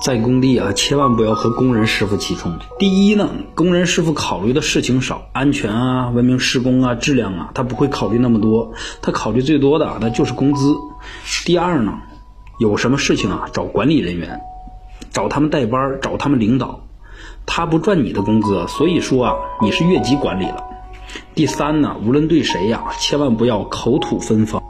在工地啊千万不要和工人师傅起冲突。第一呢，工人师傅考虑的事情少，安全啊、文明施工啊、质量啊，他不会考虑那么多，他考虑最多的那就是工资。第二呢，有什么事情啊，找管理人员，找他们代班，找他们领导，他不赚你的工资，所以说啊，你是越级管理了。第三呢，无论对谁呀，千万不要口吐芬芳。